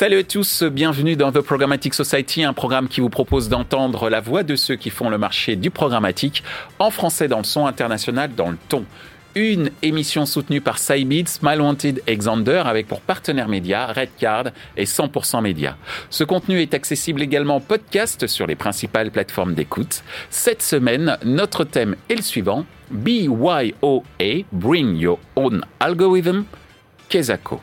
Salut à tous, bienvenue dans The Programmatic Society, un programme qui vous propose d'entendre la voix de ceux qui font le marché du programmatique en français dans le son international dans le ton. Une émission soutenue par Sybid, Smile Wanted et Xander avec pour partenaires médias Redcard et 100% Média. Ce contenu est accessible également en podcast sur les principales plateformes d'écoute. Cette semaine, notre thème est le suivant BYOA, Bring Your Own Algorithm, Kesako.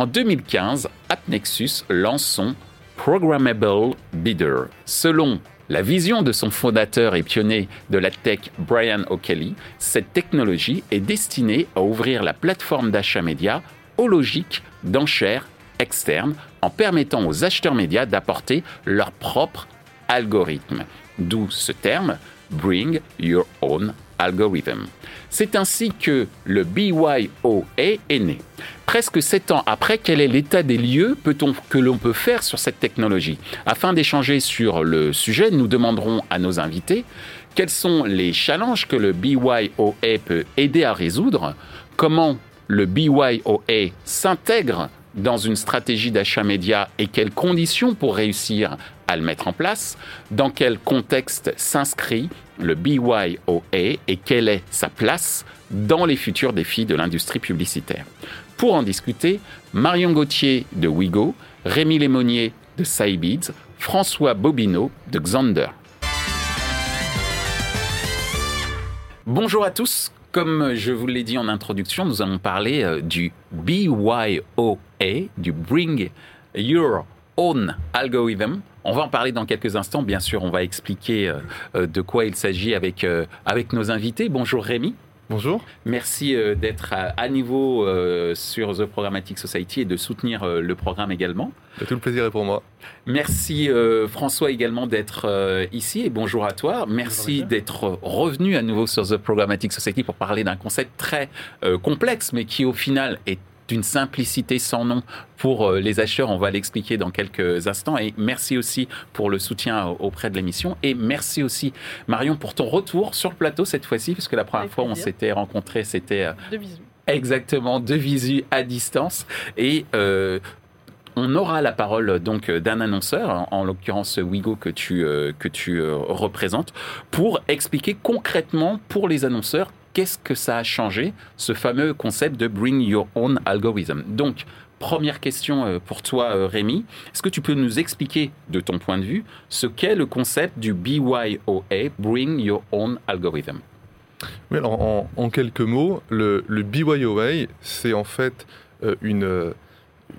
En 2015, AppNexus lance son Programmable Bidder. Selon la vision de son fondateur et pionnier de la tech, Brian O'Kelly, cette technologie est destinée à ouvrir la plateforme d'achat média aux logiques d'enchères externes en permettant aux acheteurs médias d'apporter leur propre algorithme. D'où ce terme, Bring Your Own C'est ainsi que le BYOA est né. Presque sept ans après, quel est l'état des lieux que l'on peut faire sur cette technologie? Afin d'échanger sur le sujet, nous demanderons à nos invités quels sont les challenges que le BYOA peut aider à résoudre, comment le BYOA s'intègre dans une stratégie d'achat média et quelles conditions pour réussir à le mettre en place, dans quel contexte s'inscrit le BYOA et quelle est sa place dans les futurs défis de l'industrie publicitaire? Pour en discuter, Marion Gauthier de Wigo, Rémi Lémonier de Cybeads, François Bobineau de Xander. Bonjour à tous. Comme je vous l'ai dit en introduction, nous allons parler euh, du BYOA, du Bring Your Own Algorithm. On va en parler dans quelques instants. Bien sûr, on va expliquer euh, euh, de quoi il s'agit avec, avec nos invités. Bonjour Rémi. Bonjour. Merci d'être à, niveau sur The Programmatic Society et de soutenir le programme également. Tout le plaisir est pour moi. Merci François également d'être ici et bonjour à toi. Merci d'être revenu à nouveau sur The Programmatic Society pour parler d'un concept très complexe mais qui au final est d'une simplicité sans nom pour euh, les acheteurs. On va l'expliquer dans quelques instants. Et merci aussi pour le soutien auprès de l'émission. Et merci aussi, Marion, pour ton retour sur le plateau cette fois-ci, puisque la première fois où on s'était rencontrés, c'était... Euh, de visu. Exactement, de visu à distance. Et euh, on aura la parole donc d'un annonceur, en l'occurrence Wigo que tu, que tu représentes, pour expliquer concrètement pour les annonceurs qu'est-ce que ça a changé, ce fameux concept de Bring Your Own Algorithm? Donc, première question euh, pour toi, euh, Rémi. Est-ce que tu peux nous expliquer, de ton point de vue, ce qu'est le concept du BYOA, Bring Your Own Algorithm? En, quelques mots, le, le BYOA, c'est en fait euh, une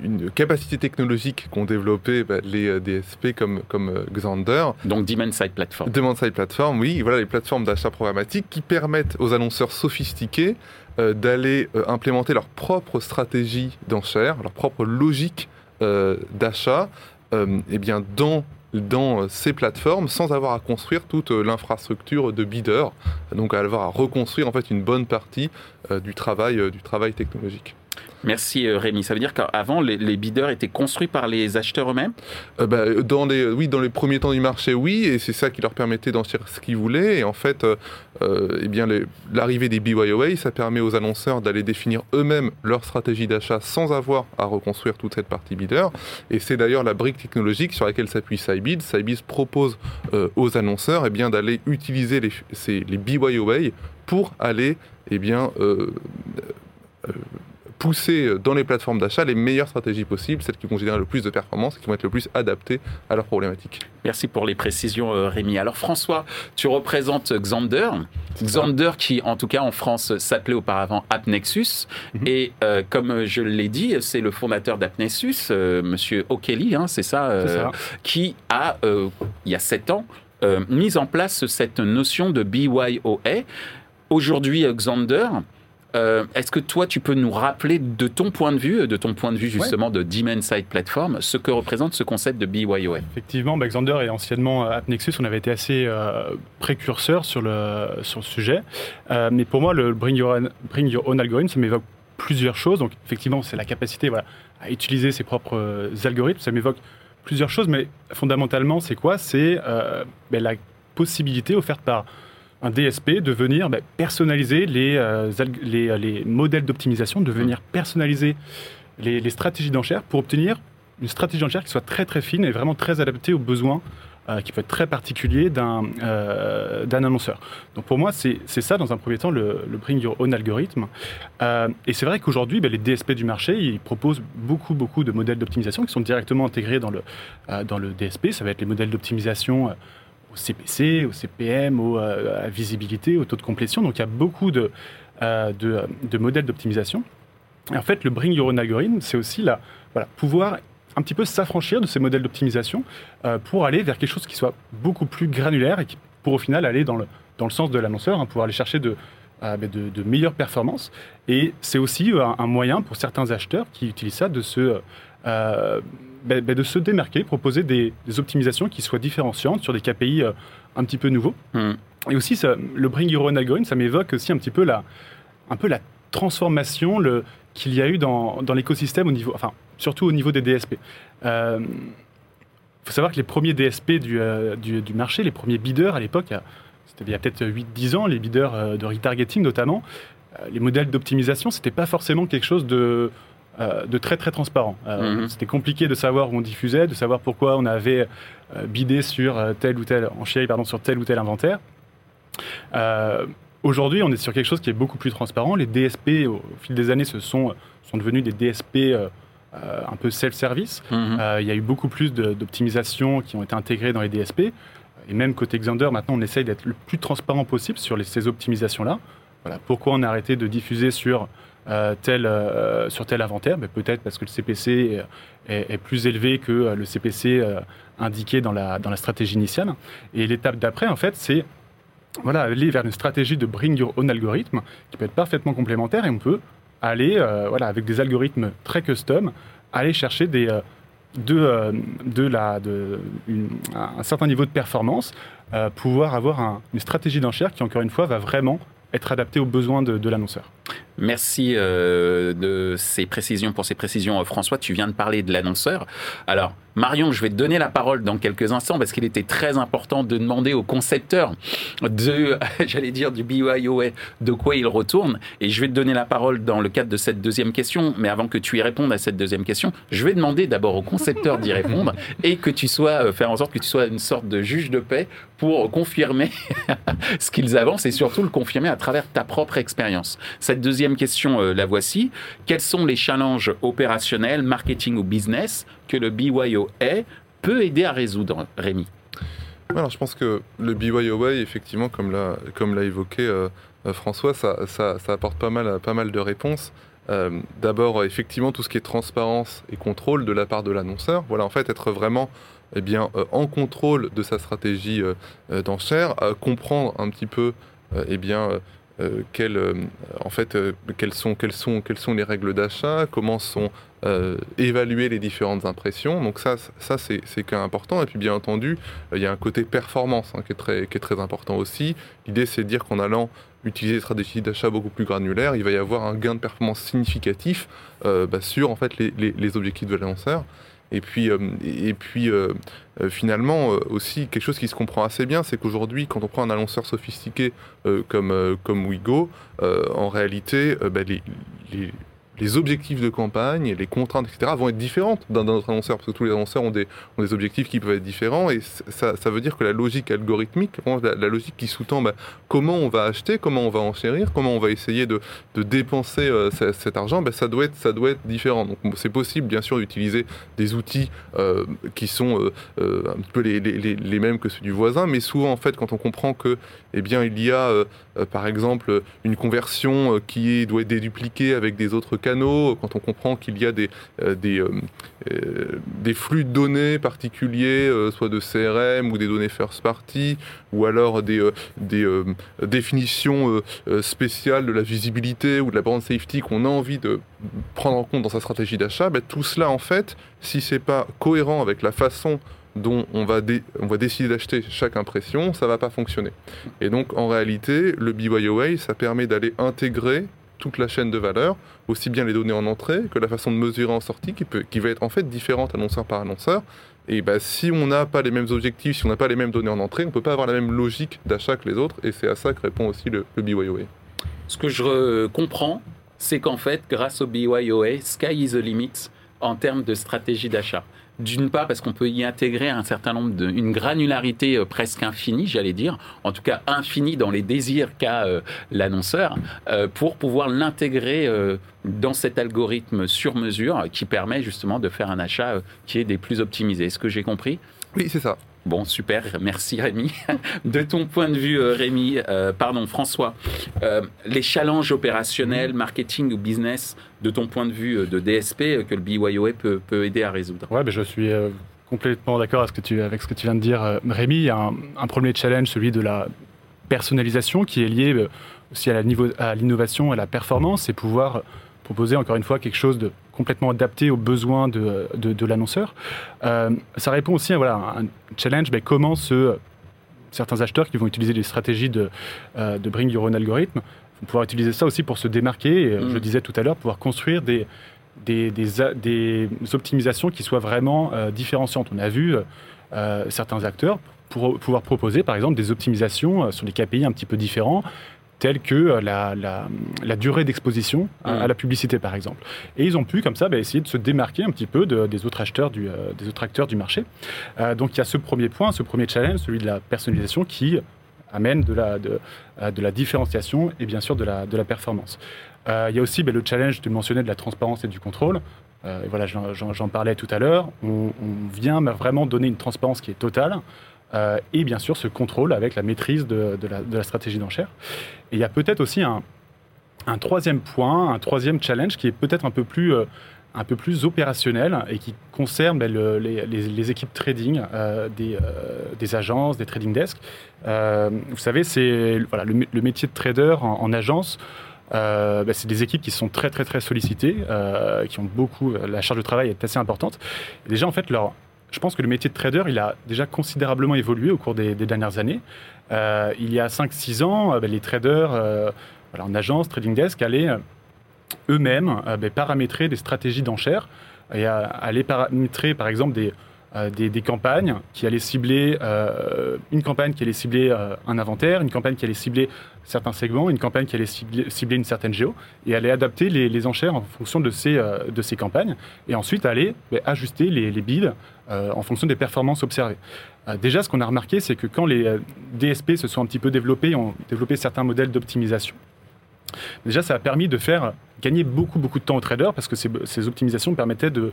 une capacité technologique qu'ont développé bah, les euh, DSP comme, comme euh, Xander. Donc Demand Side Platform. Demand Side Platform, oui. Voilà les plateformes d'achat programmatique qui permettent aux annonceurs sophistiqués euh, d'aller implémenter leur propre stratégie d'enchère, leur propre logique d'achat eh bien dans dans ces plateformes sans avoir à construire toute l'infrastructure de bidder, donc avoir à reconstruire en fait une bonne partie du travail du travail technologique. Merci euh, Rémi. Ça veut dire qu'avant, les, les, bidders étaient construits par les acheteurs eux-mêmes euh, bah, dans les, Oui, dans les premiers temps du marché, oui, et c'est ça qui leur permettait d'en tirer ce qu'ils voulaient. Et en fait, euh, eh bien, l'arrivée des BYOA, ça permet aux annonceurs d'aller définir eux-mêmes leur stratégie d'achat sans avoir à reconstruire toute cette partie bidder. Et c'est d'ailleurs la brique technologique sur laquelle s'appuie Sybid. Sybid propose aux annonceurs eh bien, d'aller utiliser les, les BYOA pour aller eh bien, pousser euh, dans les plateformes d'achat les meilleures stratégies possibles, celles qui vont générer le plus de performance et qui vont être le plus adaptées à leurs problématiques. Merci pour les précisions, euh, Rémi. Alors François, tu représentes Xander. Xander qui, en tout cas en France, s'appelait auparavant AppNexus. Mhm. Et euh, comme je l'ai dit, c'est le fondateur d'AppNexus, Monsieur O'Kelly, hein, c'est ça, ça, qui a, il y a sept ans, mis en place cette notion de BYOA. Aujourd'hui, Xander, euh, est-ce que toi, tu peux nous rappeler de ton point de vue, de ton point de vue justement de Demand Side Platform, ce que représente ce concept de BYOA Effectivement, bah, Xander est anciennement euh, AppNexus, on avait été assez euh, précurseur sur le, sur le sujet. mais pour moi, le Bring Your Own, Bring Your Own Algorithm, ça m'évoque plusieurs choses. Donc effectivement, c'est la capacité voilà, à utiliser ses propres algorithmes. Ça m'évoque plusieurs choses, mais fondamentalement, c'est quoi? C'est bah, la possibilité offerte par un DSP de venir bah, personnaliser les, euh, les, les, modèles d'optimisation, de venir personnaliser les, stratégies d'enchères pour obtenir une stratégie d'enchère qui soit très très fine et vraiment très adaptée aux besoins euh, qui peut être très particulier d'un euh, annonceur. Donc pour moi, c'est ça dans un premier temps le, Bring Your Own algorithme. Euh, et c'est vrai qu'aujourd'hui, ben, les DSP du marché, ils proposent beaucoup beaucoup de modèles d'optimisation qui sont directement intégrés dans le, dans le DSP. Ça va être les modèles d'optimisation au CPC, au CPM, au, à la visibilité, au taux de complétion. Donc il y a beaucoup de, de, de modèles d'optimisation. En fait, le Bring Your Own algorithme, c'est aussi la, pouvoir un petit peu s'affranchir de ces modèles d'optimisation euh, pour aller vers quelque chose qui soit beaucoup plus granulaire et qui, pour au final aller dans le, dans le sens de l'annonceur, hein, pour aller chercher de, euh, ben, de, meilleures performances. Et c'est aussi euh, un, moyen pour certains acheteurs qui utilisent ça de se, ben, ben, de se démarquer, proposer des, optimisations qui soient différenciantes sur des KPI un petit peu nouveaux. Hmm. Et aussi, ça, le Bring Your Own Algorithm, ça m'évoque aussi un petit peu la, un peu la transformation qu'il y a eu dans, dans l'écosystème au niveau, enfin, surtout au niveau des DSP. Il euh, faut savoir que les premiers DSP euh, du, du, marché, les premiers bidders à l'époque, c'était il y a peut-être 8-10 ans, les bidders euh, de retargeting notamment, les modèles d'optimisation, c'était pas forcément quelque chose de, de très très transparent. Mhm. C'était compliqué de savoir où on diffusait, de savoir pourquoi on avait bidé sur tel ou tel, pardon, sur tel ou tel inventaire. Aujourd'hui, on est sur quelque chose qui est beaucoup plus transparent. Les DSP, au, fil des années, se sont, sont devenus des DSP euh, un peu self-service. Mhm. Euh, il y a eu beaucoup plus d'optimisations qui ont été intégrées dans les DSP. Et même côté Xander, maintenant, on essaye d'être le plus transparent possible sur les, ces optimisations-là. Voilà. Pourquoi on a arrêté de diffuser sur, euh, tel, sur tel inventaire ben, Peut-être parce que le CPC est, plus élevé que le CPC indiqué dans la, dans la stratégie initiale. Et l'étape d'après, en fait, c'est voilà, aller vers une stratégie de bring your own algorithme qui peut être parfaitement complémentaire et on peut aller, euh, voilà, avec des algorithmes très custom, aller chercher des, euh, de, euh, de la, de, un certain niveau de performance, pouvoir avoir une stratégie d'enchère qui, encore une fois, va vraiment être adaptée aux besoins de, l'annonceur. Merci de ces précisions pour ces précisions, François. Tu viens de parler de l'annonceur. Alors, Marion, je vais te donner la parole dans quelques instants parce qu'il était très important de demander au concepteur de, j'allais dire, du BYOA de quoi il retourne. Et je vais te donner la parole dans le cadre de cette deuxième question. Mais avant que tu y répondes à cette deuxième question, je vais demander d'abord au concepteur d'y répondre et que tu sois, euh, faire en sorte que tu sois une sorte de juge de paix pour confirmer ce qu'ils avancent et surtout le confirmer à travers ta propre expérience. Cette deuxième question, euh, la voici. Quels sont les challenges opérationnels, marketing ou business que le BYOA peut aider à résoudre, Rémi alors, je pense que le BYOA, effectivement, comme l'a, comme l'a évoqué euh, euh, François, ça, ça, apporte pas mal, pas mal de réponses. Euh, d'abord, effectivement, tout ce qui est transparence et contrôle de la part de l'annonceur. Voilà, en fait, être vraiment eh bien, en contrôle de sa stratégie d'enchère, comprendre un petit peu eh bien, euh, en fait, quelles, sont, quelles, sont, quelles sont les règles d'achat, comment sont évaluées les différentes impressions. Donc ça, ça c'est, c'est important. Et puis bien entendu, il y a un côté performance hein, qui, est très, qui est très important aussi. L'idée, c'est de dire qu'en allant utiliser des stratégies d'achat beaucoup plus granulaires, il va y avoir un gain de performance significatif bah, sur en fait, les, les, les objectifs de l'annonceur. Et puis, euh, et puis euh, euh, finalement, aussi, quelque chose qui se comprend assez bien, c'est qu'aujourd'hui, quand on prend un annonceur sophistiqué comme, comme Wigo, en réalité, bah, les, les objectifs de campagne, les contraintes, etc., vont être différentes d'un autre annonceur, parce que tous les annonceurs ont des, ont des objectifs qui peuvent être différents, et ça, ça veut dire que la logique algorithmique, la, logique qui sous-tend bah, comment on va acheter, comment on va enchérir, comment on va essayer de, de dépenser euh, cet argent, bah, ça, doit être, ça doit être différent. Donc c'est possible, bien sûr, d'utiliser des outils euh, qui sont euh, un peu les, les, les, mêmes que ceux du voisin, mais souvent, en fait, quand on comprend que, eh bien, il y a, par exemple, une conversion qui doit être dédupliquée avec des autres cas quand on comprend qu'il y a des, euh, euh, euh, flux de données particuliers, soit de CRM ou des données first party, ou alors des, des définitions spéciales de la visibilité ou de la brand safety qu'on a envie de prendre en compte dans sa stratégie d'achat, ben, tout cela en fait, si c'est pas cohérent avec la façon dont on va, décider d'acheter chaque impression, ça va pas fonctionner. Et donc en réalité, le BYOA, ça permet d'aller intégrer toute la chaîne de valeur, aussi bien les données en entrée que la façon de mesurer en sortie, qui, peut, va être en fait différente annonceur par annonceur. Et bah, si on n'a pas les mêmes objectifs, si on n'a pas les mêmes données en entrée, on ne peut pas avoir la même logique d'achat que les autres, et c'est à ça que répond aussi le, BYOA. Ce que je comprends, c'est qu'en fait, grâce au BYOA, sky is the limit en termes de stratégie d'achat. D'une part, parce qu'on peut y intégrer un certain nombre de, une granularité euh, presque infinie, j'allais dire, en tout cas infinie dans les désirs qu'a euh, l'annonceur, euh, pour pouvoir l'intégrer dans cet algorithme sur mesure qui permet justement de faire un achat qui est des plus optimisés. Est-ce que j'ai compris? Oui, c'est ça. Bon, super, merci Rémi. De ton point de vue, Rémi, pardon, François, les challenges opérationnels, marketing ou business, de ton point de vue de DSP, que le BYOA peut, peut aider à résoudre Ouais, ben je suis complètement d'accord avec, ce que tu viens de dire, Rémi. Il y a un, un premier challenge, celui de la personnalisation, qui est lié aussi à l'innovation, à, à la performance, et pouvoir proposer encore une fois quelque chose de complètement adapté aux besoins de, de, l'annonceur. Euh, ça répond aussi à voilà, un challenge, mais comment ce, certains acheteurs qui vont utiliser des stratégies de, euh, de Bring Your Own Algorithm vont pouvoir utiliser ça aussi pour se démarquer, et, Je mm. disais tout à l'heure, pouvoir construire des, des, des, optimisations qui soient vraiment euh, différenciantes. On a vu certains acteurs pour pouvoir proposer par exemple des optimisations sur des KPI un petit peu différents telles que euh, la, la, durée d'exposition à, la publicité, par exemple. Et ils ont pu, comme ça, bah, essayer de se démarquer un petit peu des, autres acheteurs du, euh, des autres acteurs du marché. Euh, donc il y a ce premier point, ce premier challenge, celui de la personnalisation, qui amène de la, de, de la différenciation et bien sûr de la, de la performance. il y a aussi bah, le challenge, tu mentionnais, de la transparence et du contrôle. et voilà, j'en parlais tout à l'heure. On, on, vient vraiment donner une transparence qui est totale. Euh, et bien sûr ce contrôle avec la maîtrise de, la, stratégie d'enchère. Et il y a peut-être aussi un, troisième point, un troisième challenge qui est peut-être un peu plus... Euh, opérationnel et qui concerne ben, les, équipes trading euh, des, agences, des trading desks. vous savez, c'est le, métier de trader en, agence. Ben, c'est des équipes qui sont très très très sollicitées, qui ont beaucoup, la charge de travail est assez importante. déjà en fait leur, je pense que le métier de trader, il a déjà considérablement évolué au cours des, dernières années. Euh, il y a 5-6 ans, euh, ben, les traders euh, en agence, trading desk, allaient eux-mêmes ben, paramétrer des stratégies d'enchères et allaient paramétrer, par exemple, des, des, campagnes qui allaient cibler une campagne qui allait cibler un inventaire, une campagne qui allait cibler certains segments, une campagne qui allait cibler, une certaine géo, et aller adapter les, enchères en fonction de ces, de ces campagnes, et ensuite aller ben, ajuster les, les bids euh, en fonction des performances observées. Euh, déjà, ce qu'on a remarqué, c'est que quand les euh, DSP se sont un petit peu développés, ont développé certains modèles d'optimisation. Déjà, ça a permis de faire gagner beaucoup, beaucoup de temps aux traders parce que ces, optimisations permettaient de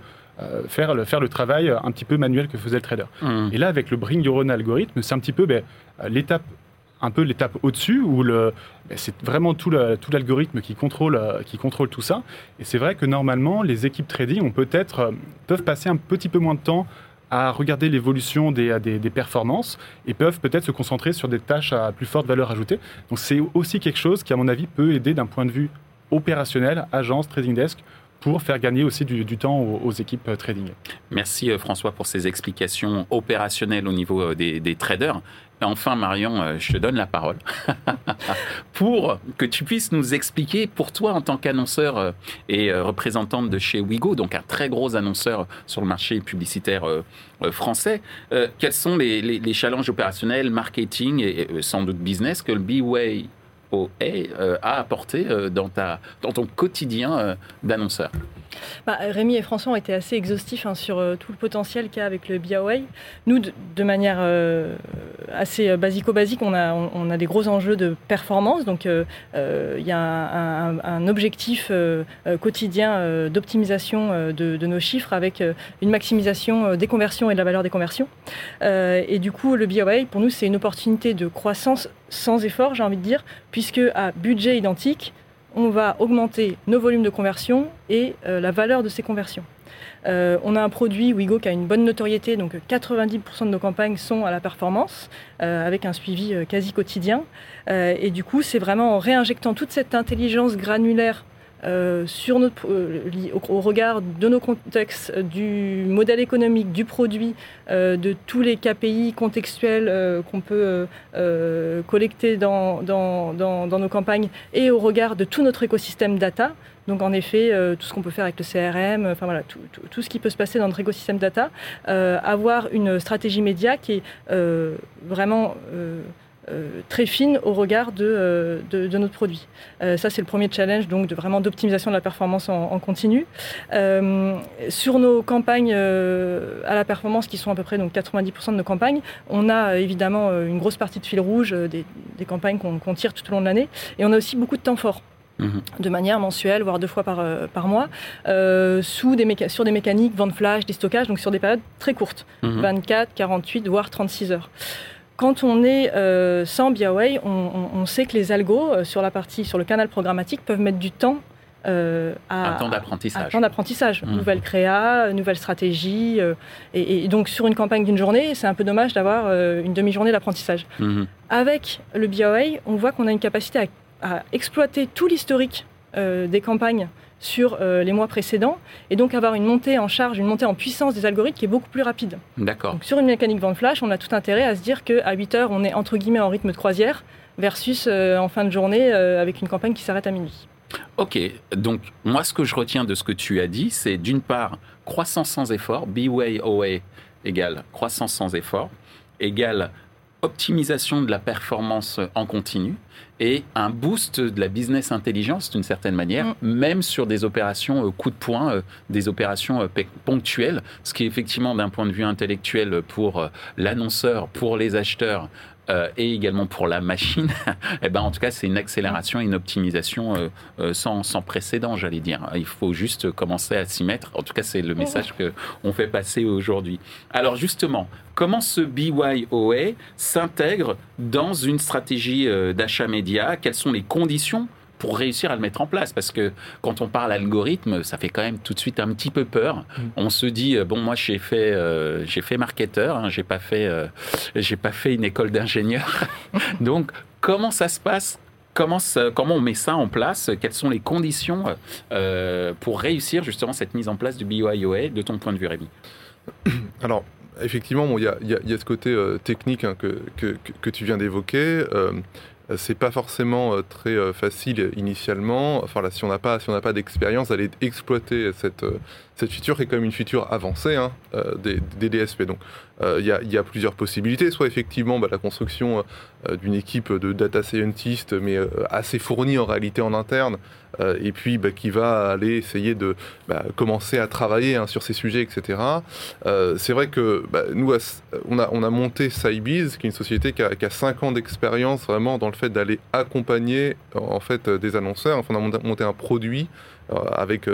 faire, le, faire le travail un petit peu manuel que faisait le trader. Mmh. Et là, avec le Bring Your Own algorithme, c'est un petit peu ben, l'étape un peu l'étape au-dessus où le, ben, c'est vraiment tout, l'algorithme qui contrôle, qui contrôle tout ça. Et c'est vrai que normalement, les équipes trading ont peut-être, peuvent passer un petit peu moins de temps à regarder l'évolution des, des, performances et peuvent peut-être se concentrer sur des tâches à plus forte valeur ajoutée. Donc c'est aussi quelque chose qui, à mon avis, peut aider d'un point de vue opérationnel, agence, trading desk, pour faire gagner aussi du, temps aux, équipes trading. Merci euh, François pour ces explications opérationnelles au niveau euh, des traders. Enfin, Marion, euh, je te donne la parole. Pour que tu puisses nous expliquer, pour toi en tant qu'annonceur euh, et euh, représentante de chez Wigo, donc un très gros annonceur sur le marché publicitaire français, quels sont les, challenges opérationnels, marketing et sans doute business que le B-Way a apporté dans, ta, dans ton quotidien d'annonceur bah, Rémi et François ont été assez exhaustifs hein, sur euh, tout le potentiel qu'il y a avec le BIAWay. Nous, de, manière euh, assez euh, basico-basique, on a, on, a des gros enjeux de performance. Donc, il y a un, objectif quotidien d'optimisation de, de, nos chiffres avec une maximisation des conversions et de la valeur des conversions. et du coup, le BIAWay, pour nous, c'est une opportunité de croissance sans effort, j'ai envie de dire, puisque à budget identique, on va augmenter nos volumes de conversion et euh, la valeur de ces conversions. Euh, on a un produit Wigo qui a une bonne notoriété, donc 90% de nos campagnes sont à la performance, euh, avec un suivi quasi quotidien. et du coup, c'est vraiment en réinjectant toute cette intelligence granulaire euh, euh, au, regard de nos contextes, du modèle économique, du produit, euh, de tous les KPI contextuels qu'on peut collecter dans, nos campagnes et au regard de tout notre écosystème data. Donc en effet, tout ce qu'on peut faire avec le CRM, enfin tout, ce qui peut se passer dans notre écosystème data, avoir une stratégie média qui est vraiment très fine au regard de, de, notre produit. ça, c'est le premier challenge, donc de vraiment d'optimisation de la performance en, en continu. sur nos campagnes à la performance, qui sont à peu près donc 90% de nos campagnes, on a évidemment une grosse partie de fil rouge, des, des campagnes qu'on tire tout au long de l'année, et on a aussi beaucoup de temps fort. Mhm. de manière mensuelle, voire deux fois par, euh, par mois, euh, sous des sur des mécaniques, vente flash, des stockages, donc sur des périodes très courtes, 24, 48, voire 36 heures. Quand on est euh, sans BIAWay, on, sait que les algos sur la partie, sur le canal programmatique, peuvent mettre du temps à, un temps d'apprentissage. temps d'apprentissage. Mhm. Nouvelle créa, nouvelle stratégie. et, donc, sur une campagne d'une journée, c'est un peu dommage d'avoir une demi-journée d'apprentissage. Mhm. Avec le BIA, on voit qu'on a une capacité à à exploiter tout l'historique euh, des campagnes sur euh, les mois précédents et donc avoir une montée en charge, une montée en puissance des algorithmes qui est beaucoup plus rapide. D'accord. sur une mécanique vente flash, on a tout intérêt à se dire qu'à 8 heures, on est entre guillemets en rythme de croisière versus euh, en fin de journée avec une campagne qui s'arrête à minuit. Ok, donc moi ce que je retiens de ce que tu as dit, c'est d'une part croissance sans effort, B-Way OA égale croissance sans effort, égale optimisation de la performance en continu et un boost de la business intelligence d'une certaine manière, mm. même sur des opérations euh, coup de poing, euh, des opérations euh, ponctuelles, ce qui est effectivement d'un point de vue intellectuel pour l'annonceur, pour les acheteurs, euh, et également pour la machine, eh ben, en tout cas, c'est une accélération et une optimisation euh, euh, sans, sans, précédent, j'allais dire. Il faut juste commencer à s'y mettre. En tout cas, c'est le message qu'on fait passer aujourd'hui. Alors justement, comment ce BYOA s'intègre dans une stratégie d'achat média? Quelles sont les conditions pour réussir à le mettre en place. Parce que quand on parle algorithme, ça fait quand même tout de suite un petit peu peur. Mm. On se dit euh, bon, moi j'ai fait euh, j'ai fait marketeur, hein, j'ai pas fait euh, j'ai pas fait une école d'ingénieur. Donc comment ça se passe? Comment, comment, on met ça en place? Quelles sont les conditions pour réussir justement cette mise en place du BYOA de ton point de vue, Rémi? Alors, effectivement, il y, y, a ce côté technique hein, que, que, que, tu viens d'évoquer. Euh, c'est pas forcément euh, très euh, facile initialement. Enfin là, si on n'a pas, si pas d'expérience, d'aller exploiter cette cette feature qui est quand même une feature avancée hein, des, DSP. Donc il y, y, a plusieurs possibilités. Soit effectivement bah, la construction d'une équipe de data scientists, mais assez fournie en réalité en interne, et puis bah, qui va aller essayer de bah, commencer à travailler hein, sur ces sujets, etc. c'est vrai que nous, on a, on a monté Cybees, qui est une société qui a, qui a 5 ans d'expérience vraiment dans le fait d'aller accompagner en fait des annonceurs. Enfin, on a monté un produit euh, avec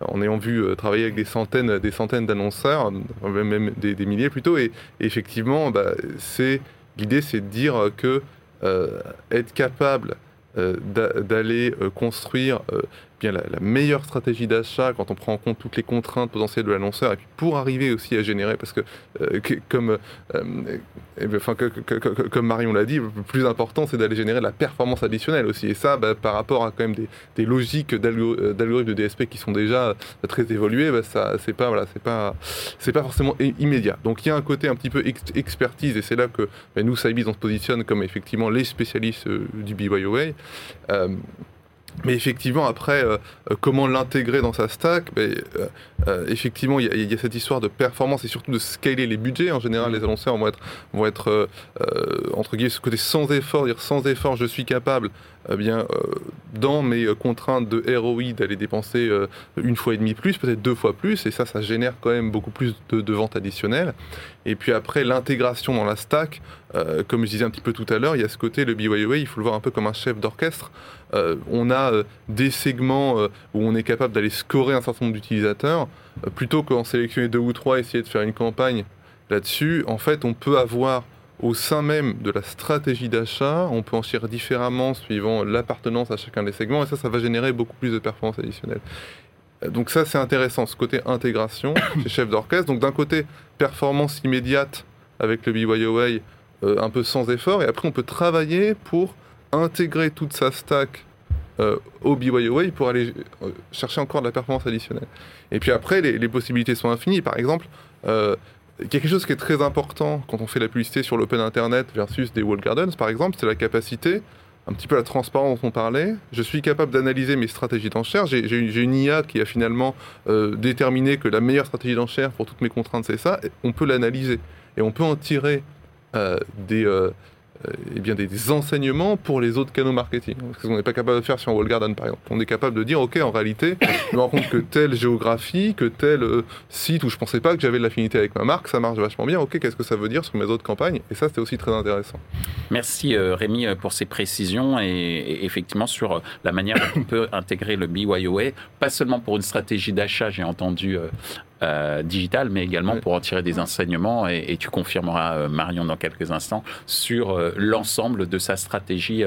en ayant vu euh, travailler avec des centaines, des centaines d'annonceurs, même des, milliers plutôt. Et, effectivement, bah, l'idée, c'est de dire que euh, être capable d'aller construire bien la, meilleure stratégie d'achat quand on prend en compte toutes les contraintes potentielles de l'annonceur et puis pour arriver aussi à générer parce que, euh, comme euh, eh enfin comme Marion l'a dit le plus important c'est d'aller générer de la performance additionnelle aussi. Et ça bah, par rapport à quand même des, des logiques euh, d'algorithmes de DSP qui sont déjà très évoluées bah, ça c'est pas voilà c'est pas c'est pas forcément immédiat. Donc il y a un côté un petit peu expertise et c'est là que bah, nous Sybase on se positionne comme effectivement les spécialistes du BYOA mais effectivement, après, euh, euh, comment l'intégrer dans sa stack euh, Effectivement, il y, a cette histoire de performance et surtout de scaler les budgets. En général, les annonceurs vont être, vont être entre guillemets, ce côté sans effort, dire sans effort, je suis capable eh bien, euh, dans mes contraintes de ROI, d'aller dépenser euh, une fois et demi plus, peut-être deux fois plus, et ça, ça génère quand même beaucoup plus de, ventes additionnelles. Et puis après, l'intégration dans la stack, euh, comme je disais un petit peu tout à l'heure, il y a ce côté, le BYOA, il faut le voir un peu comme un chef d'orchestre. on a des segments où on est capable d'aller scorer un certain nombre d'utilisateurs, plutôt qu'en sélectionner deux ou trois, essayer de faire une campagne là-dessus. En fait, on peut avoir au sein même de la stratégie d'achat, on peut en tirer différemment suivant l'appartenance à chacun des segments, et ça, ça va générer beaucoup plus de performance additionnelle. Donc ça, c'est intéressant, ce côté intégration chez chef d'orchestre. Donc d'un côté, performance immédiate avec le BYOA, euh, un peu sans effort, et après, on peut travailler pour intégrer toute sa stack euh, au BYOA pour aller euh, chercher encore de la performance additionnelle. Et puis après, les possibilités sont infinies. Par exemple, quelque chose qui est très important quand on fait la publicité sur l'open internet versus des wall gardens, par exemple, c'est la capacité, un petit peu la transparence dont on parlait. Je suis capable d'analyser mes stratégies d'enchère. J'ai une IA qui a finalement euh, déterminé que la meilleure stratégie d'enchère pour toutes mes contraintes, c'est ça. on peut l'analyser et on peut en tirer euh, des, euh, eh bien des, enseignements pour les autres canaux marketing. Ce qu'on n'est pas capable de faire sur Wall Garden, par exemple. On est capable de dire, OK, en réalité, je me rends compte que telle géographie, que tel euh, site où je pensais pas que j'avais de l'affinité avec ma marque, ça marche vachement bien. OK, qu'est-ce que ça veut dire sur mes autres campagnes? Et ça, c'était aussi très intéressant. Merci euh, Rémi pour ces précisions et, effectivement sur la manière dont on peut intégrer le BYOA, pas seulement pour une stratégie d'achat, j'ai entendu euh, digital, mais également pour en tirer des enseignements, et, tu confirmeras, euh, Marion, dans quelques instants, sur euh, l'ensemble de sa stratégie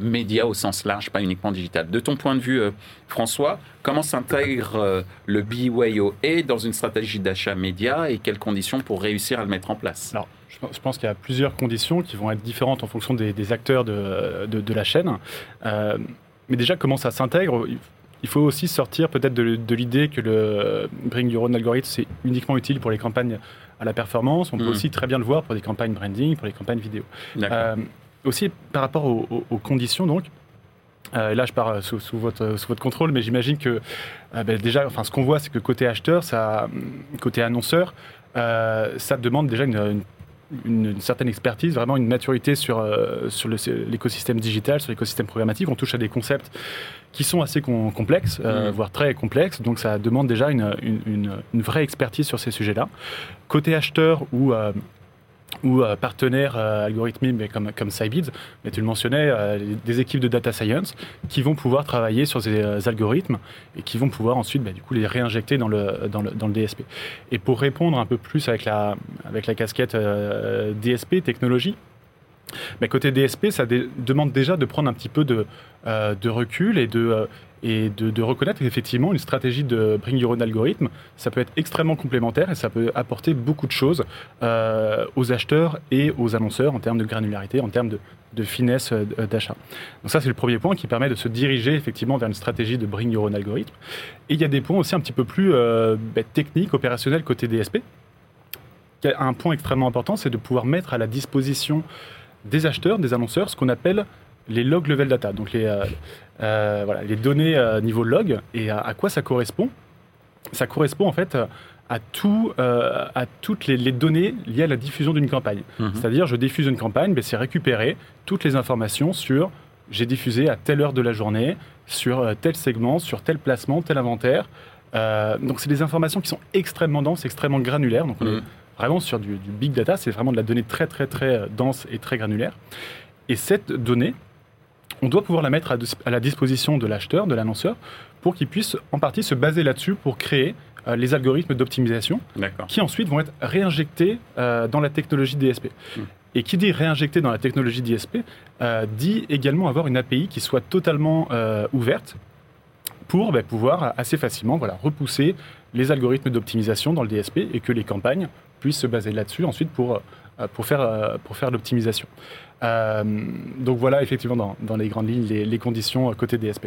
média au sens large, pas uniquement digital. De ton point de vue, François, comment s'intègre le BYOA dans une stratégie d'achat média et quelles conditions pour réussir à le mettre en place? Alors, je pense qu'il y a plusieurs conditions qui vont être différentes en fonction des, acteurs de, de, la chaîne. mais déjà, comment ça s'intègre? Il faut aussi sortir peut-être de, l'idée que le Bring Your Own Algorithm, c'est uniquement utile pour les campagnes à la performance. On peut hmm. aussi très bien le voir pour des campagnes branding, pour les campagnes vidéo. Euh, aussi, par rapport aux, conditions, donc, euh, là, je pars sous, votre, sous votre contrôle, mais j'imagine que euh, ben, déjà, enfin, ce qu'on voit, c'est que côté acheteur, ça, côté annonceur, ça demande déjà une une, certaine expertise, vraiment une maturité sur, euh, sur l'écosystème digital, sur l'écosystème programmatique. On touche à des concepts qui sont assez complexes, euh, mm. voire très complexes. Donc ça demande déjà une, une, une vraie expertise sur ces sujets-là. Côté acheteur ou euh, ou euh, partenaires euh, algorithmiques mais comme, comme Sybids, mais tu le mentionnais, euh, des équipes de data science qui vont pouvoir travailler sur ces algorithmes et qui vont pouvoir ensuite bah, du coup, les réinjecter dans le, dans, le, dans le DSP. Et pour répondre un peu plus avec la, avec la casquette DSP, technologie, mais côté DSP, ça demande déjà de prendre un petit peu de, de recul et de, et de, reconnaître qu'effectivement, une stratégie de Bring Your Own Algorithm, ça peut être extrêmement complémentaire et ça peut apporter beaucoup de choses euh, aux acheteurs et aux annonceurs en termes de granularité, en termes de, finesse euh, d'achat. Donc ça, c'est le premier point qui permet de se diriger effectivement vers une stratégie de Bring Your Own Algorithm. Et il y a des points aussi un petit peu plus euh, ben, techniques, opérationnels côté DSP. Un point extrêmement important, c'est de pouvoir mettre à la disposition des acheteurs, des annonceurs, ce qu'on appelle les log level data, donc les, euh, euh, voilà, les données euh, niveau log. Et à, quoi ça correspond Ça correspond en fait à, tout, à toutes les, données liées à la diffusion d'une campagne. Mhm. C'est-à-dire, je diffuse une campagne, ben, c'est récupérer toutes les informations sur j'ai diffusé à telle heure de la journée, sur tel segment, sur tel placement, tel inventaire. donc, c'est des informations qui sont extrêmement denses, extrêmement granulaires. Donc, on est mhm. Vraiment sur du, du big data, c'est vraiment de la donnée très, très, très dense et très granulaire. Et cette donnée, on doit pouvoir la mettre à, la disposition de l'acheteur, de l'annonceur, pour qu'il puisse en partie se baser là-dessus pour créer euh, les algorithmes d'optimisation qui ensuite vont être réinjectés euh, dans la technologie DSP. Hmm. Et qui dit réinjecter dans la technologie DSP euh, dit également avoir une API qui soit totalement ouverte pour bah, pouvoir assez facilement voilà, repousser les algorithmes d'optimisation dans le DSP et que les campagnes puissent se baser là-dessus ensuite pour, pour faire, pour faire l'optimisation. Euh, donc voilà, effectivement, dans, les grandes lignes, les, conditions côté DSP.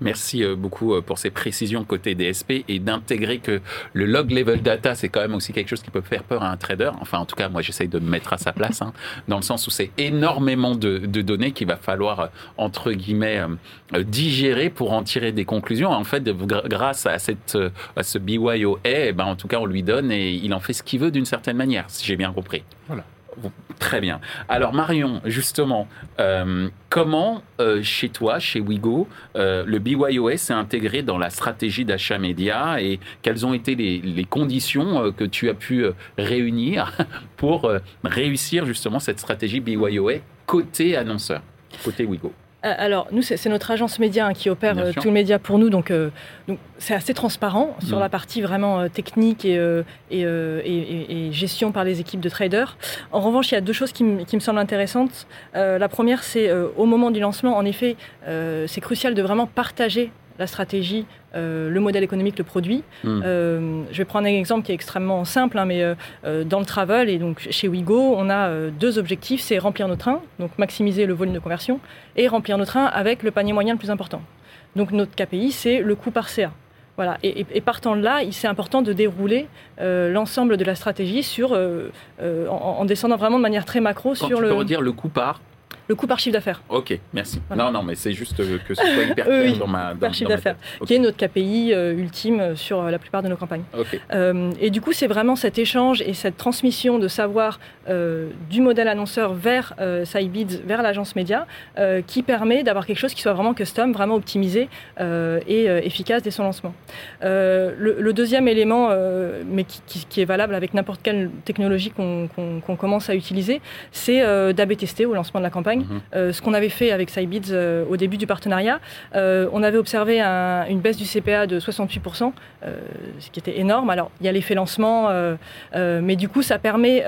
Merci euh, beaucoup euh, pour ces précisions côté DSP et d'intégrer que le log level data, c'est quand même aussi quelque chose qui peut faire peur à un trader. Enfin, en tout cas, moi, j'essaye de me mettre à sa place, hein, dans le sens où c'est énormément de, données qu'il va falloir, entre guillemets, digérer pour en tirer des conclusions. En fait, grâce à, cette, à ce BYOA, eh ben, en tout cas, on lui donne et il en fait ce qu'il veut d'une certaine manière, si j'ai bien compris. Voilà. Très bien. Alors Marion, justement, euh, comment euh, chez toi, chez Wigo, euh, le BYOS s'est intégré dans la stratégie d'achat média et quelles ont été les conditions que tu as pu réunir pour réussir justement cette stratégie BYOA côté annonceur, côté Wigo alors, nous, c'est notre agence média hein, qui opère euh, tout le média pour nous, donc euh, c'est assez transparent sur mm. la partie vraiment technique et, gestion par les équipes de traders. En revanche, il y a deux choses qui, me semblent intéressantes. la première, c'est au moment du lancement, en effet, c'est crucial de vraiment partager la stratégie, euh, le modèle économique, le produit. Hmm. Euh, je vais prendre un exemple qui est extrêmement simple, hein, mais euh, dans le travel et donc chez Wigo, on a deux objectifs c'est remplir nos trains, donc maximiser le volume de conversion, et remplir nos trains avec le panier moyen le plus important. Donc notre KPI, c'est le coût par CA. Voilà. Et, partant de là, c'est important de dérouler l'ensemble de la stratégie sur, en, descendant vraiment de manière très macro sur tu le. Peux redire le coût par le coût par chiffre d'affaires. Ok, merci. Non, non, mais c'est juste que ce soit hyper clair oui, dans ma. par dans- chiffre dans ma d'affaires, qui est notre KPI euh, ultime sur euh, la plupart de nos campagnes. Euh, et du coup, c'est vraiment cet échange et cette transmission de savoir euh, du modèle annonceur vers euh, Cybids, vers l'agence média, euh, qui permet d'avoir quelque chose qui soit vraiment custom, vraiment optimisé euh, et euh, efficace dès son lancement. Euh, le, le deuxième élément, euh, mais qui, qui- qui est valable avec n'importe quelle technologie qu'on commence à utiliser, c'est euh, d'AB tester au lancement de la campagne. Euh, ce qu'on avait fait avec Cybids euh, au début du partenariat, euh, on avait observé un- une baisse du CPA de 68%, euh, ce qui était énorme. Alors, il y a l'effet lancement, mais du coup, ça permet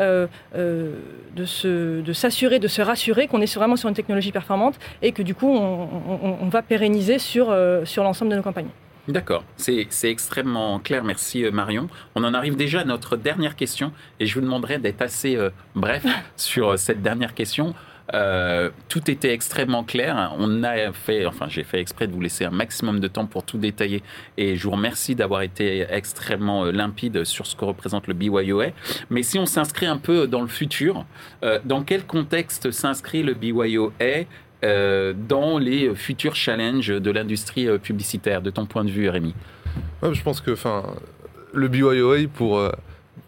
de se- de s'assurer, de, se rassurer qu'on est vraiment sur une technologie performante et que du coup, on, on- on va pérenniser sur, sur l'ensemble de nos campagnes. D'accord, c'est extrêmement clair, merci Marion. On en arrive déjà à notre dernière question et je vous demanderai d'être assez euh, bref sur cette dernière question. Euh, tout était extrêmement clair. On a fait, enfin, j'ai fait exprès de vous laisser un maximum de temps pour tout détailler et je vous remercie d'avoir été extrêmement euh, limpide sur ce que représente le BYOA. Mais si on s'inscrit un peu dans le futur, euh, dans quel contexte s'inscrit le BYOA dans les futurs challenges de l'industrie publicitaire, de ton point de vue, Rémi? Je pense que enfin, le BYOA pour,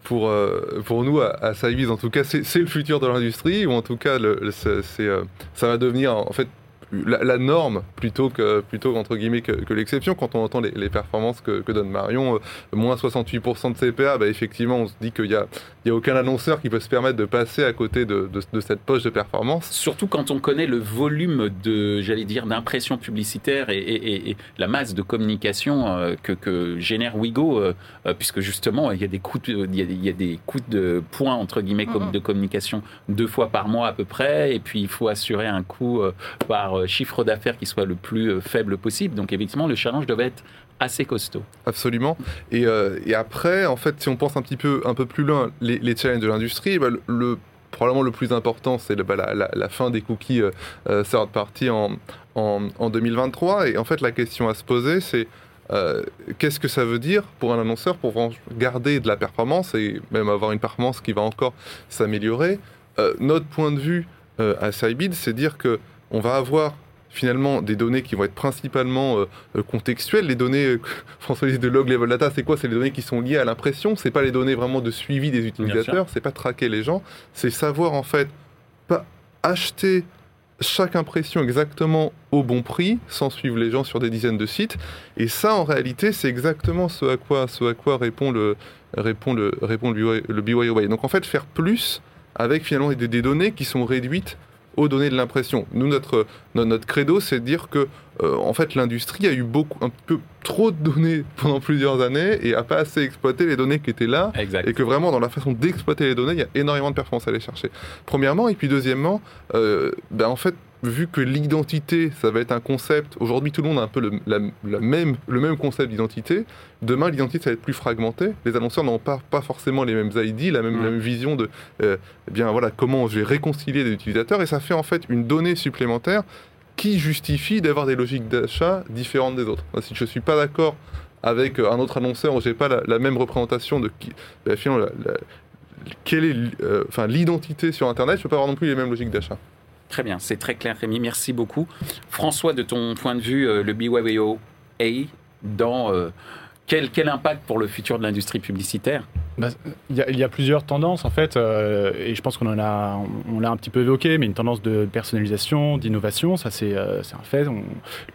pour, euh, pour nous à, à en tout cas, c'est le futur de l'industrie, ou en tout cas, le, euh, ça va devenir en fait la, la norme plutôt que plutôt entre guillemets que, que l'exception quand on entend les, les performances que, que donne Marion euh, moins 68% de CPA bah effectivement on se dit qu'il y a, il y a aucun annonceur qui peut se permettre de passer à côté de, de- de cette poche de performance Surtout quand on connaît le volume de, j'allais dire, d'impression publicitaire et, et- et- et la masse de communication euh, que, que génère Wigo, euh, euh, puisque justement il y a des coûts, de, il y a, des- il y a des coûts de points entre guillemets Mhm. de communication deux fois par mois à peu près, et puis il faut assurer un coût euh, par euh, chiffre d'affaires qui soit le plus euh, faible possible. Donc effectivement le challenge devait être assez costaud. Absolument. Et, euh, et après, en fait, si on pense un petit peu, un peu plus loin, les, challenges de l'industrie, bah, le, le- probablement le plus important, c'est bah, la, fin des cookies euh, third party en, en, en 2023. Et en fait, la question à se poser, c'est qu'est-ce que ça veut dire pour un annonceur pour garder de la performance et même avoir une performance qui va encore s'améliorer? Notre point de vue à Cybid, c'est dire que on va avoir finalement des données qui vont être principalement euh, euh, contextuelles. Les données, euh, François de log level data, c'est quoi? C'est les données qui sont liées à l'impression. C'est pas les données vraiment de suivi des utilisateurs. C'est pas traquer les gens. C'est savoir en fait pas acheter chaque impression exactement au bon prix, sans suivre les gens sur des dizaines de sites. Et ça, en réalité, c'est exactement ce à quoi, ce à quoi répond le répond le répond le BY le BYOA. Donc en fait, faire plus avec finalement des, des données qui sont réduites aux données de l'impression. Nous, notre, notre, credo, c'est de dire que euh, en fait, l'industrie a eu beaucoup, un peu trop de données pendant plusieurs années et a pas assez exploité les données qui étaient là. Exact. Et que vraiment, dans la façon d'exploiter les données, il y a énormément de performance à aller chercher. Premièrement, et puis deuxièmement, euh, ben, en fait, vu que l'identité, ça va être un concept, aujourd'hui tout le monde a un peu le, la- la même, le même concept d'identité, demain l'identité ça va être plus fragmenté, les annonceurs n'ont pas, pas forcément les mêmes ID, la même, la même vision de euh, eh bien, voilà, comment je vais réconcilier les utilisateurs, et ça fait en fait une donnée supplémentaire qui justifie d'avoir des logiques d'achat différentes des autres. Si je ne suis pas d'accord avec un autre annonceur où j'ai pas la, la même représentation de qui, ben, finalement, la- la- quelle est euh, enfin, l'identité sur Internet, je ne peux pas avoir non plus les mêmes logiques d'achat. Très bien, c'est très clair, Rémi. Merci beaucoup. François, de ton point de vue, euh, le BYOA, dans euh, quel, quel impact pour le futur de l'industrie publicitaire? Bah, Il y, a, plusieurs tendances en fait, euh, et je pense qu'on en a, on l'a un petit peu évoqué, mais une tendance de personnalisation, d'innovation, ça c'est euh, un fait.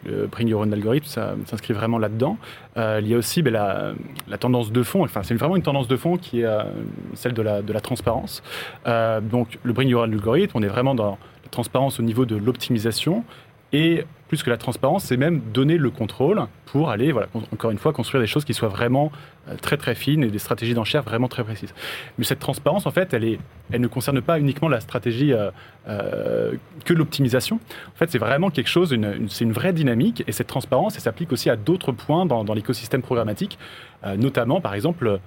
Le Bring Your Own Algorithm, ça s'inscrit vraiment là-dedans. Euh, il y a aussi ben, la, la tendance de fond, enfin c'est vraiment une tendance de fond qui est celle de la, de la transparence. Donc le Bring Your Own Algorithm, on est vraiment dans transparence au niveau de l'optimisation. Et plus que la transparence, c'est même donner le contrôle pour aller, voilà, encore une fois, construire des choses qui soient vraiment euh, très très fines et des stratégies d'enchères vraiment très précises. Mais cette transparence, en fait, elle, est, elle ne concerne pas uniquement la stratégie euh, euh, que l'optimisation. En fait, c'est vraiment quelque chose, c'est une vraie dynamique et cette transparence, elle s'applique aussi à d'autres points dans, l'écosystème programmatique, notamment, par exemple,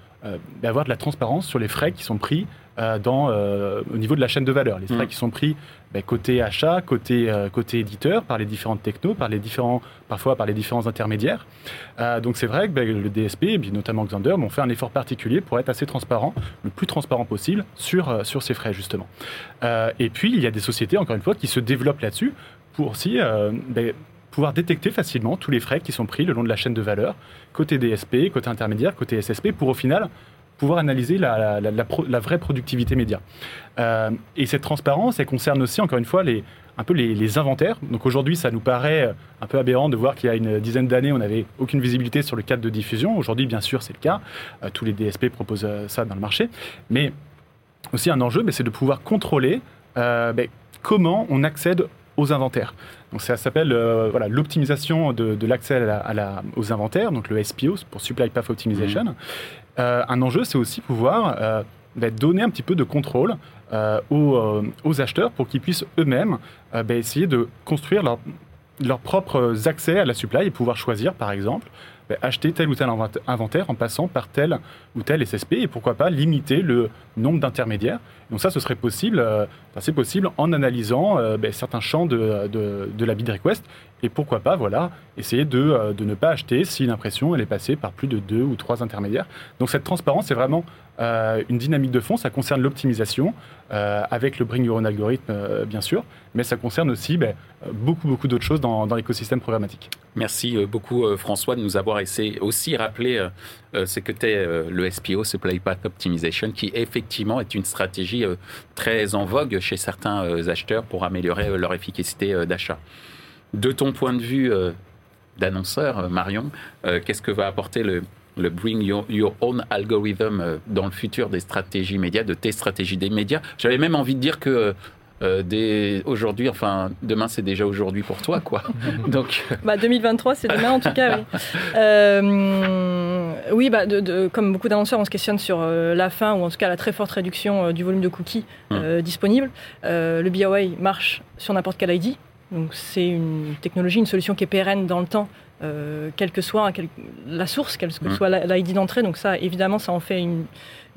d'avoir de la transparence sur les frais qui sont pris dans, au niveau de la chaîne de valeur. Les frais mm. qui sont pris ben, côté achat, côté, côté éditeur, par les différentes technos, par les différents, parfois par les différents intermédiaires. donc c'est vrai que ben, le DSP, et notamment Xander, ont fait un effort particulier pour être assez transparent, le plus transparent possible, sur, sur ces frais justement. et puis il y a des sociétés, encore une fois, qui se développent là-dessus pour aussi ben, pouvoir détecter facilement tous les frais qui sont pris le long de la chaîne de valeur, côté DSP, côté intermédiaire, côté SSP, pour au final pouvoir analyser la, vraie productivité média. Euh, et cette transparence, elle concerne aussi, encore une fois, les, un peu les, inventaires. Donc aujourd'hui, ça nous paraît un peu aberrant de voir qu'il y a une dizaine d'années, on n'avait aucune visibilité sur le cadre de diffusion. Aujourd'hui, bien sûr, c'est le cas. Euh, tous les DSP proposent euh, ça dans le marché. Mais aussi un enjeu, c'est de pouvoir contrôler ben, comment on accède aux inventaires. Donc ça s'appelle euh, voilà, l'optimisation de, l'accès à aux inventaires, donc le SPO pour Supply Path Optimization. Mmh. Euh, un enjeu, c'est aussi pouvoir euh, bah, donner un petit peu de contrôle aux, acheteurs pour qu'ils puissent eux-mêmes bah, essayer de construire leurs propres accès à la supply et pouvoir choisir, par exemple, bah, acheter tel ou tel inventaire en passant par tel ou tel SSP et pourquoi pas limiter le nombre d'intermédiaires. Donc ça, ce serait possible, euh, c'est possible en analysant euh, ben, certains champs de, de, la bid request et pourquoi pas, voilà, essayer de, euh, ne pas acheter si une impression elle est passée par plus de deux ou trois intermédiaires. Donc cette transparence, c'est vraiment une dynamique de fond. Ça concerne l'optimisation avec le Bring Your Own algorithme, bien sûr, mais ça concerne aussi ben, beaucoup, beaucoup d'autres choses dans, l'écosystème programmatique. Merci beaucoup, François, de nous avoir essayé aussi rappeler ce que t'es le SPO, Supply Path Optimization, qui effectivement est une stratégie très en vogue chez certains acheteurs pour améliorer leur efficacité d'achat. De ton point de vue d'annonceur, Marion, qu'est-ce que va apporter le, le Bring your, Own Algorithm dans le futur des stratégies médias, de tes stratégies des médias J'avais même envie de dire que euh, aujourd'hui, enfin demain c'est déjà aujourd'hui pour toi quoi. Donc bah 2023 c'est demain en tout cas oui. Euh, oui bah de, comme beaucoup d'annonceurs on se questionne sur euh, la fin ou en tout cas la très forte réduction du volume de cookies hum. disponibles. le BOA marche sur n'importe quel ID donc c'est une technologie, une solution qui est pérenne dans le temps euh, quelle que soit la source, quelle que mm. soit l'ID d'entrée. Donc ça, évidemment, ça en fait une,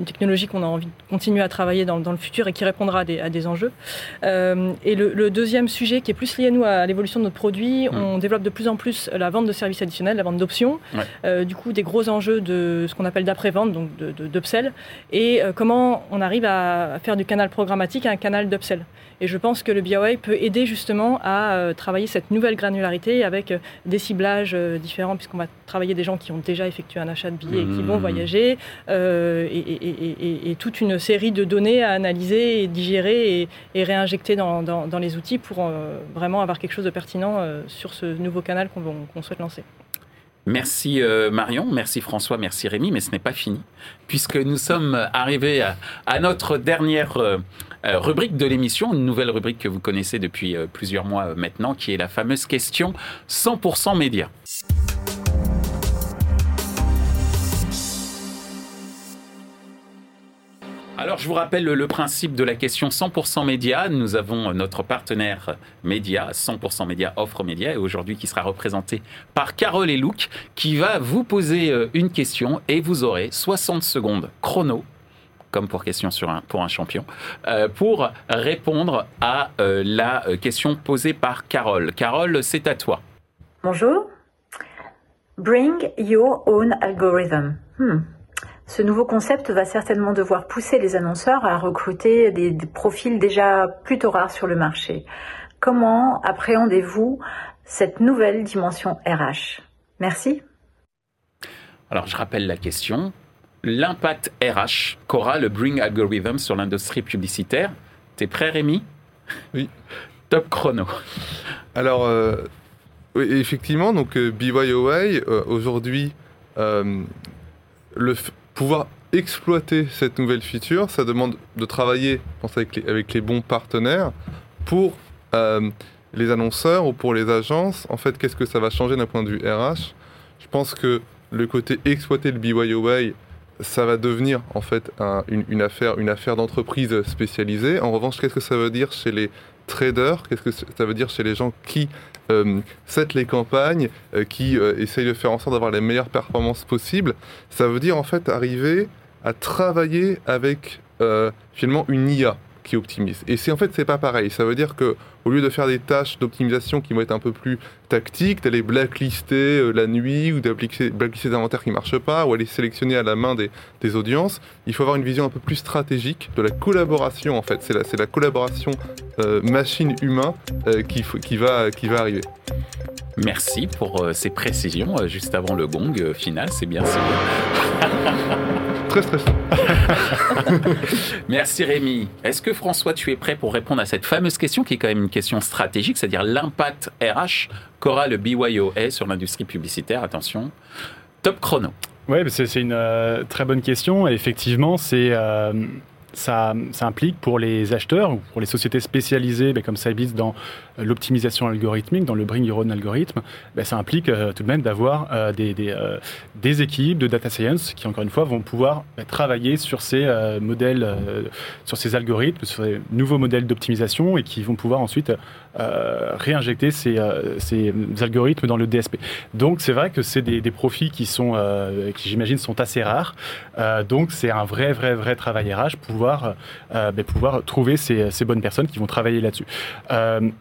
technologie qu'on a envie de continuer à travailler dans, le futur et qui répondra à des, enjeux. Euh, et le, deuxième sujet qui est plus lié, nous, à l'évolution de notre produit, mm. on développe de plus en plus la vente de services additionnels, la vente d'options, euh, du coup, des gros enjeux de ce qu'on appelle d'après-vente, donc d'upsell, de, et comment on arrive à faire du canal programmatique à un canal d'upsell. Et je pense que le BOA peut aider justement à euh, travailler cette nouvelle granularité avec euh, des ciblages euh, différents, puisqu'on va travailler des gens qui ont déjà effectué un achat de billets et qui vont mmh. voyager, et, toute une série de données à analyser et digérer et, réinjecter dans, les outils pour vraiment avoir quelque chose de pertinent sur ce nouveau canal qu'on souhaite lancer. Merci Marion, merci François, merci Rémi, mais ce n'est pas fini, puisque nous sommes arrivés à, notre dernière euh, rubrique de l'émission, une nouvelle rubrique que vous connaissez depuis euh, plusieurs mois euh, maintenant, qui est la fameuse question 100% médias. Alors, je vous rappelle le, principe de la question 100% média. Nous avons notre partenaire média, 100% média, offre média, et aujourd'hui qui sera représenté par Carole et Luc, qui va vous poser une question et vous aurez 60 secondes chrono comme pour question sur un, pour un champion, euh, pour répondre à euh, la question posée par Carole. Carole, c'est à toi. Bonjour. Bring your own algorithm. Hmm. Ce nouveau concept va certainement devoir pousser les annonceurs à recruter des, des profils déjà plutôt rares sur le marché. Comment appréhendez-vous cette nouvelle dimension RH Merci. Alors, je rappelle la question l'impact RH qu'aura le Bring Algorithm sur l'industrie publicitaire? T'es prêt, Rémi? Oui. Top chrono. Alors, euh, effectivement, donc euh, BYOA, euh, aujourd'hui, le pouvoir exploiter cette nouvelle feature, ça demande de travailler avec, les, avec les bons partenaires pour les annonceurs ou pour les agences. En fait, qu'est-ce que ça va changer d'un point de vue RH Je pense que le côté exploiter le BYOA ça va devenir en fait une, affaire, une affaire d'entreprise spécialisée. En revanche, qu'est-ce que ça veut dire chez les traders Qu'est-ce que ça veut dire chez les gens qui euh, les campagnes, euh, qui euh, essayent de faire en sorte d'avoir les meilleures performances possibles? Ça veut dire en fait arriver à travailler avec finalement une IA optimise. Et c'est en fait c'est pas pareil. Ça veut dire que au lieu de faire des tâches d'optimisation qui vont être un peu plus tactiques, d'aller blacklister euh, la nuit ou d'appliquer blacklister des inventaires qui marchent pas ou aller sélectionner à la main des, audiences, il faut avoir une vision un peu plus stratégique de la collaboration en fait. C'est la, la collaboration euh, machine-humain euh, qui, qui, va, qui va arriver. Merci pour ces précisions juste avant le gong final, c'est bien, c'est. Très stressant. Merci Rémi. Est-ce que François, tu es prêt pour répondre à cette fameuse question qui est quand même une question stratégique, c'est-à-dire l'impact RH qu'aura le BYOA sur l'industrie publicitaire? Attention, top chrono. Oui, c'est une euh, très bonne question. effectivement, c'est euh, ça, implique pour les acheteurs ou pour les sociétés spécialisées ben, comme Sybase dans l'optimisation algorithmique, dans le Bring Your Own algorithme, ben, ça implique euh, tout de même d'avoir euh, des, euh, des, équipes de data science qui, encore une fois, vont pouvoir ben, travailler sur ces modèles, sur ces algorithmes, sur ces nouveaux modèles d'optimisation et qui vont pouvoir ensuite réinjecter ces, ces, algorithmes dans le DSP. Donc, c'est vrai que c'est des, profils qui sont, qui j'imagine, sont assez rares. donc, c'est un vrai, vrai, vrai travail RH pouvoir, ben, pouvoir trouver ces, ces, bonnes personnes qui vont travailler là-dessus.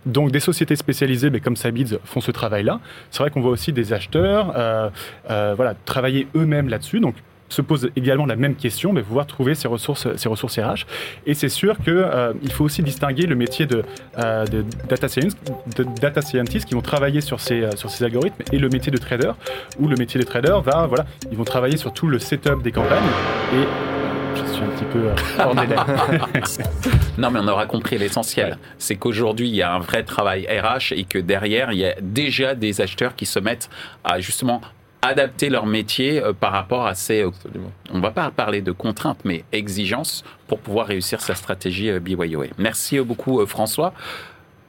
donc, donc des sociétés spécialisées, mais comme Sabids, font ce travail-là. C'est vrai qu'on voit aussi des acheteurs euh, euh, voilà, travailler eux-mêmes là-dessus. Donc se pose également la même question, mais pouvoir trouver ces ressources, ces ressources RH. Et c'est sûr qu'il euh, faut aussi distinguer le métier de, de, data science, de data scientist qui vont travailler sur ces, sur ces algorithmes et le métier de trader, où le métier de trader va, voilà, ils vont travailler sur tout le setup des campagnes je suis un petit peu euh, non, mais on aura compris l'essentiel. C'est qu'aujourd'hui, il y a un vrai travail RH et que derrière, il y a déjà des acheteurs qui se mettent à justement adapter leur métier euh, par rapport à ces, euh, on ne va pas parler de contraintes, mais exigences pour pouvoir réussir sa stratégie BYOA. Merci beaucoup François.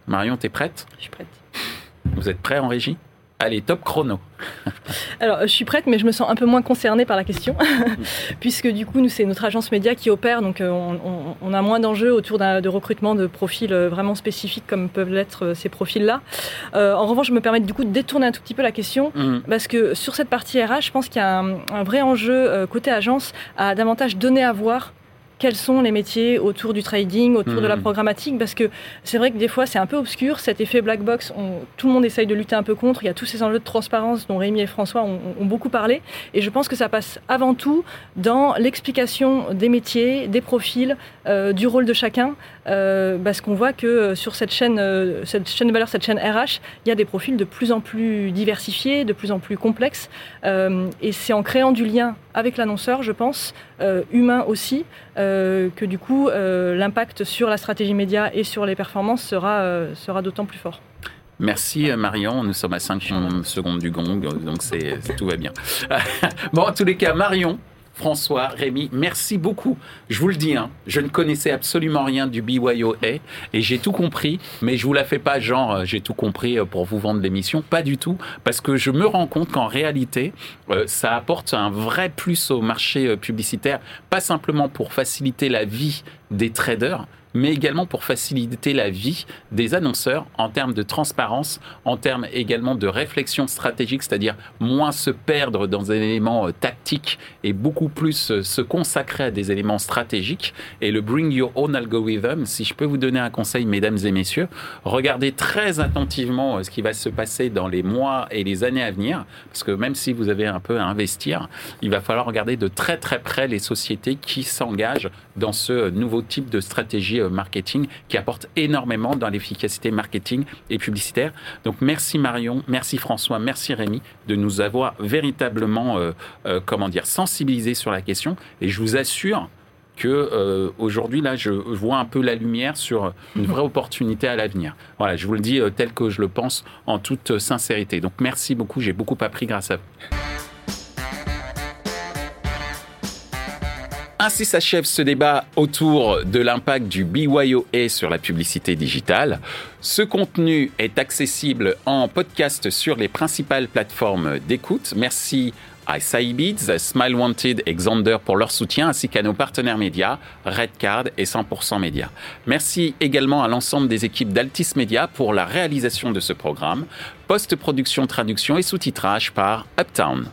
Marion, tu es prête? Je suis prête. Vous êtes prêt en régie? Allez, top chrono. Alors, je suis prête, mais je me sens un peu moins concernée par la question, puisque du coup, nous, c'est notre agence média qui opère, donc euh, on, a moins d'enjeux autour de recrutement de profils euh, vraiment spécifiques comme peuvent l'être euh, ces profils-là. en revanche, je me permets du coup de détourner un tout petit peu la question, mhm. parce que sur cette partie RH, je pense qu'il y a un, un vrai enjeu côté agence à davantage donner à voir quels sont les métiers autour du trading, autour de la hmm. programmatique, parce que c'est vrai que des fois c'est un peu obscur, cet effet black box, tout le monde essaye de lutter un peu contre, il y a tous ces enjeux de transparence dont Rémi et François ont, beaucoup parlé, et je pense que ça passe avant tout dans l'explication des métiers, des profils, euh, du rôle de chacun, euh, parce qu'on voit que euh, sur cette chaîne, cette chaîne de valeur, cette chaîne RH, il y a des profils de plus en plus diversifiés, de plus en plus complexes, et c'est en créant du lien avec l'annonceur, je pense, humain aussi, euh, que du coup, euh, l'impact sur la stratégie média et sur les performances sera, euh, sera d'autant plus fort. Merci Marion, nous sommes à 5 secondes du gong, donc tout va bien. bon, en tous les cas, Marion, François, Rémi, merci beaucoup. Je vous le dis, hein, je ne connaissais absolument rien du BYOA et j'ai tout compris, mais je vous la fais pas genre euh, j'ai tout compris euh, pour vous vendre l'émission, pas du tout, parce que je me rends compte qu'en réalité, euh, ça apporte un vrai plus au marché publicitaire, pas simplement pour faciliter la vie des traders, mais également pour faciliter la vie des annonceurs en termes de transparence, en termes également de réflexion stratégique, c'est-à-dire moins se perdre dans des éléments euh, tactiques et beaucoup plus euh, se consacrer à des éléments stratégiques. Et le Bring Your Own Algorithm, si je peux vous donner un conseil, mesdames et messieurs, regardez très attentivement euh, ce qui va se passer dans les mois et les années à venir, parce que même si vous avez un peu à investir, il va falloir regarder de très très près les sociétés qui s'engagent dans ce nouveau type de stratégie marketing qui apporte énormément dans l'efficacité marketing et publicitaire. Donc merci Marion, merci François, merci Rémi de nous avoir véritablement, euh, euh, comment dire, sensibilisés sur la question. Et je vous assure que aujourd'hui là je vois un peu la lumière sur une vraie opportunité à l'avenir. Voilà, je vous le dis tel que je le pense en toute sincérité. Donc merci beaucoup, j'ai beaucoup appris grâce à vous. Ainsi s'achève ce débat autour de l'impact du BYOA sur la publicité digitale. Ce contenu est accessible en podcast sur les principales plateformes d'écoute. Merci à Cybeats, Smile Wanted et Xander pour leur soutien, ainsi qu'à nos partenaires médias, Redcard et 100% Média. Merci également à l'ensemble des équipes d'Altis Media pour la réalisation de ce programme, post-production, traduction et sous-titrage par Uptown.